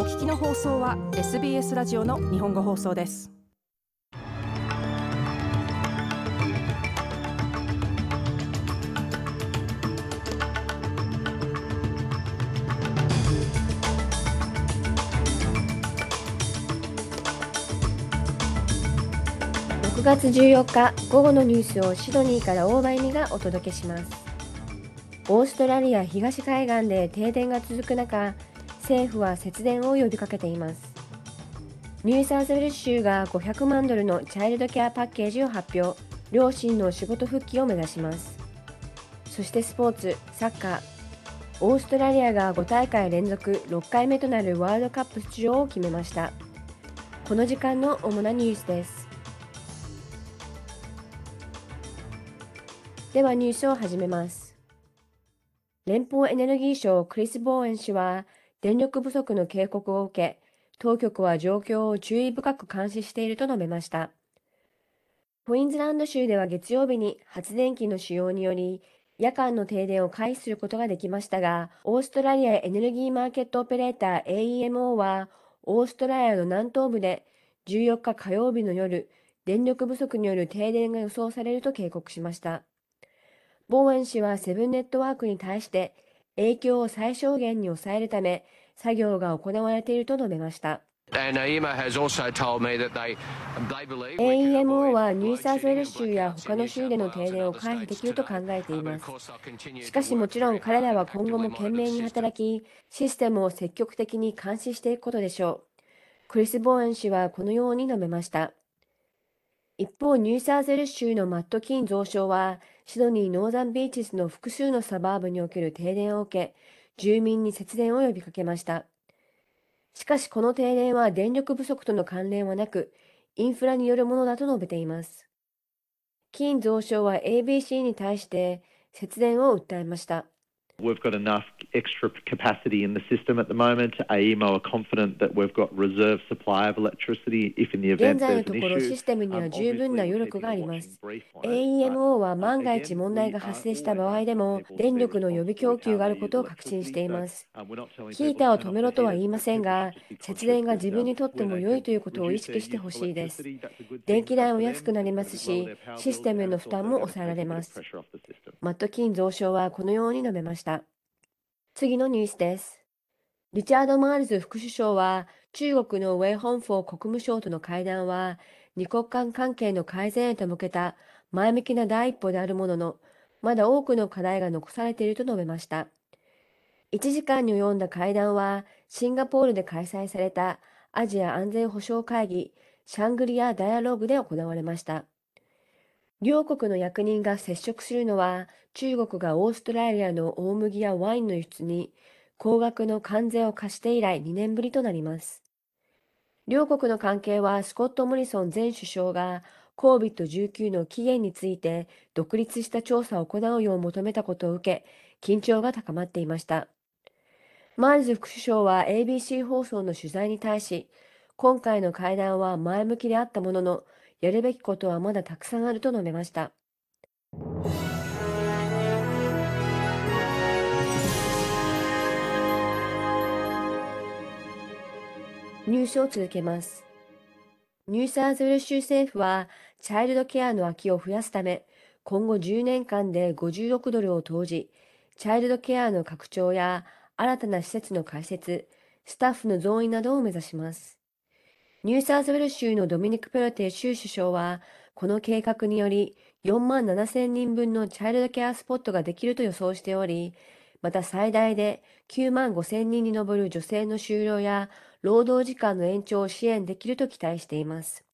お聞きの放送は SBS ラジオの日本語放送です。6月14日午後のニュースをシドニーから大場にがお届けします。オーストラリア東海岸で停電が続く中政府は節電を呼びかけています。ニューサウスウェル州が500万ドルのチャイルドケアパッケージを発表。両親の仕事復帰を目指します。そしてスポーツサッカー。オーストラリアが5大会連続6回目となるワールドカップ出場を決めました。この時間の主なニュースです。ではニュースを始めます。連邦エネルギー省クリス・ボーエン氏は電力不足の警告を受け当局は状況を注意深く監視していると述べましたクインズランド州では月曜日に発電機の使用により夜間の停電を回避することができましたが、オーストラリアエネルギーマーケットオペレーター AEMO は、オーストラリアの南東部で14日火曜日の夜、電力不足による停電が予想されると警告しました。ボーエン氏はセブンネットワークに対して影響を最小限に抑えるため作業が行われていると述べました。AEMO はニューサーズウェル州や他の州での停電を回避できると考えています。しかしもちろん彼らは今後も懸命に働き、システムを積極的に監視していくことでしょう。クリス・ボーエン氏はこのように述べました。一方、ニューサーゼル州のマット・キーン増相は、シドニー・ノーザンビーチスの複数のサバーブにおける停電を受け、住民に節電を呼びかけました。しかしこの停電は電力不足との関連はなく、インフラによるものだと述べています。キーン増相は ABC に対して節電を訴えました。We've got enough extra capacity in the system at the moment. AEMO are confident that we've got reserve supply of electricity if in the event 現在のところシステムには十分な余力があります。AEMO は万が一問題が発生した場合でも電力の予備供給があることを確信しています。ヒーターを止めろとは言いませんが、節電が自分にとっても良いということを意識してほしいです。電気代も安くなりますし、システムへの負担も抑えられます。マット・キーン蔵相はこのように述べました。次のニュースです。リチャード・マールズ副首相は、中国のウェイ・フォンホー国防相との会談は、二国間関係の改善へと向けた前向きな第一歩であるものの、まだ多くの課題が残されていると述べました。1時間に及んだ会談は、シンガポールで開催されたアジア安全保障会議、シャングリア・ダイアローグで行われました。両国の役人が接触するのは、中国がオーストラリアの大麦やワインの輸出に高額の関税を課して以来2年ぶりとなります。両国の関係はスコット・モリソン前首相が COVID-19 の起源について独立した調査を行うよう求めたことを受け、緊張が高まっていました。マールズ副首相は ABC 放送の取材に対し、今回の会談は前向きであったものの、やるべきことはまだたくさんあると述べました。ニュースを続けます。ニューサーズウェル州政府は、チャイルドケアの空きを増やすため、今後10年間で56ドルを投じ、チャイルドケアの拡張や新たな施設の開設、スタッフの増員などを目指します。ニューサーズウェル州のドミニク・ペロテ州首相は、この計画により4万7千人分のチャイルドケアスポットができると予想しており、また最大で9万5千人に上る女性の就労や労働時間の延長を支援できると期待しています。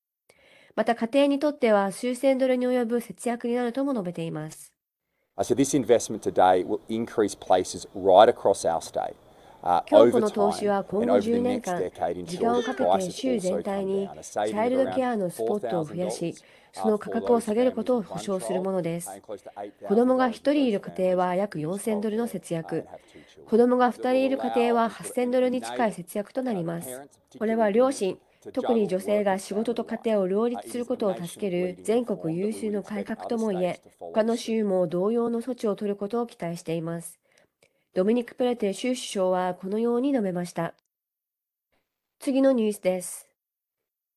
また家庭にとっては数千ドルに及ぶ節約になるとも述べています。So this investment today will increase places right across our state. 今日この投資は今後10年間、時間をかけて州全体にチャイルドケアのスポットを増やし、その価格を下げることを保証するものです。子供が1人いる家庭は約4000ドルの節約、子供が2人いる家庭は8000ドルに近い節約となります。これは両親、特に女性が仕事と家庭を両立することを助ける全国有数の改革ともいえ、他の州も同様の措置を取ることを期待しています。ドミニク・プレテ州首相はこのように述べました。次のニュースです。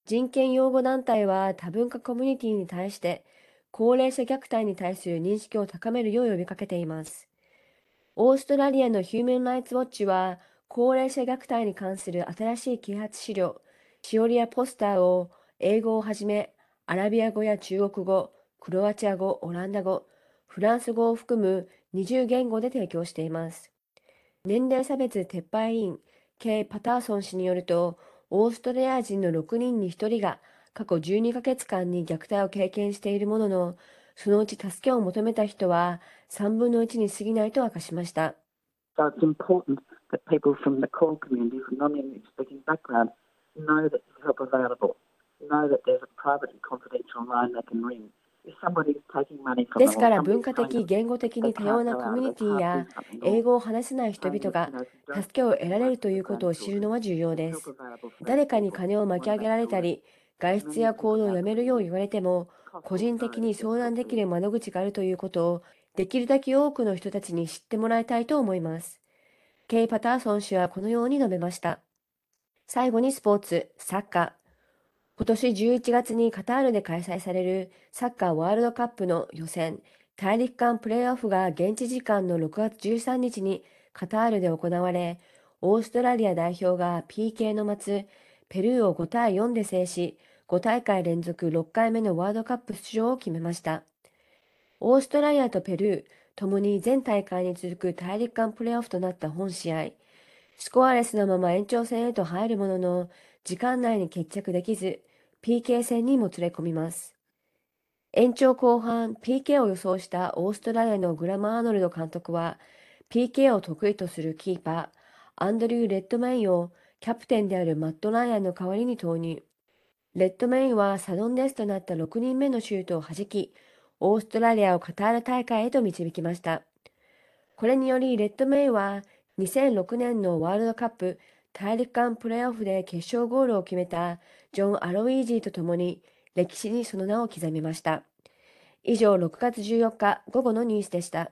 人権擁護団体は多文化コミュニティに対して高齢者虐待に対する認識を高めるよう呼びかけています。オーストラリアのヒューマン・ライツ・ウォッチは高齢者虐待に関する新しい啓発資料、しおりやポスターを英語をはじめアラビア語や中国語、クロアチア語、オランダ語、フランス語を含む20言語で提供しています。年齢差別撤廃委員、K・ パターソン氏によると、オーストリア人の6人に1人が過去12ヶ月間に虐待を経験しているものの、そのうち助けを求めた人は3分の1に過ぎないと明かしました。ですから文化的、言語的に多様なコミュニティや英語を話せない人々が助けを得られるということを知るのは重要です。誰かに金を巻き上げられたり、外出や行動をやめるよう言われても、個人的に相談できる窓口があるということをできるだけ多くの人たちに知ってもらいたいと思います。ケイ・パターソン氏はこのように述べました。最後にスポーツ、サッカー。今年11月にカタールで開催されるサッカーワールドカップの予選、大陸間プレーオフが現地時間の6月13日にカタールで行われ、オーストラリア代表が PK の待つペルーを5対4で制し、5大会連続6回目のワールドカップ出場を決めました。オーストラリアとペルー、ともに全大会に続く大陸間プレーオフとなった本試合、スコアレスのまま延長戦へと入るものの、時間内に決着できず、PK 戦にも連れ込みます。延長後半 PK を予想したオーストラリアのグラマー・アーノルド監督は PK を得意とするキーパーアンドリュー・レッドメインをキャプテンであるマット・ライアンの代わりに投入。レッドメインはサドンデスとなった6人目のシュートを弾き、オーストラリアをカタール大会へと導きました。これによりレッドメインは2006年のワールドカップ大陸間プレーオフで決勝ゴールを決めたジョン・アロイージーと共に歴史にその名を刻みました。以上、6月14日午後のニュースでした。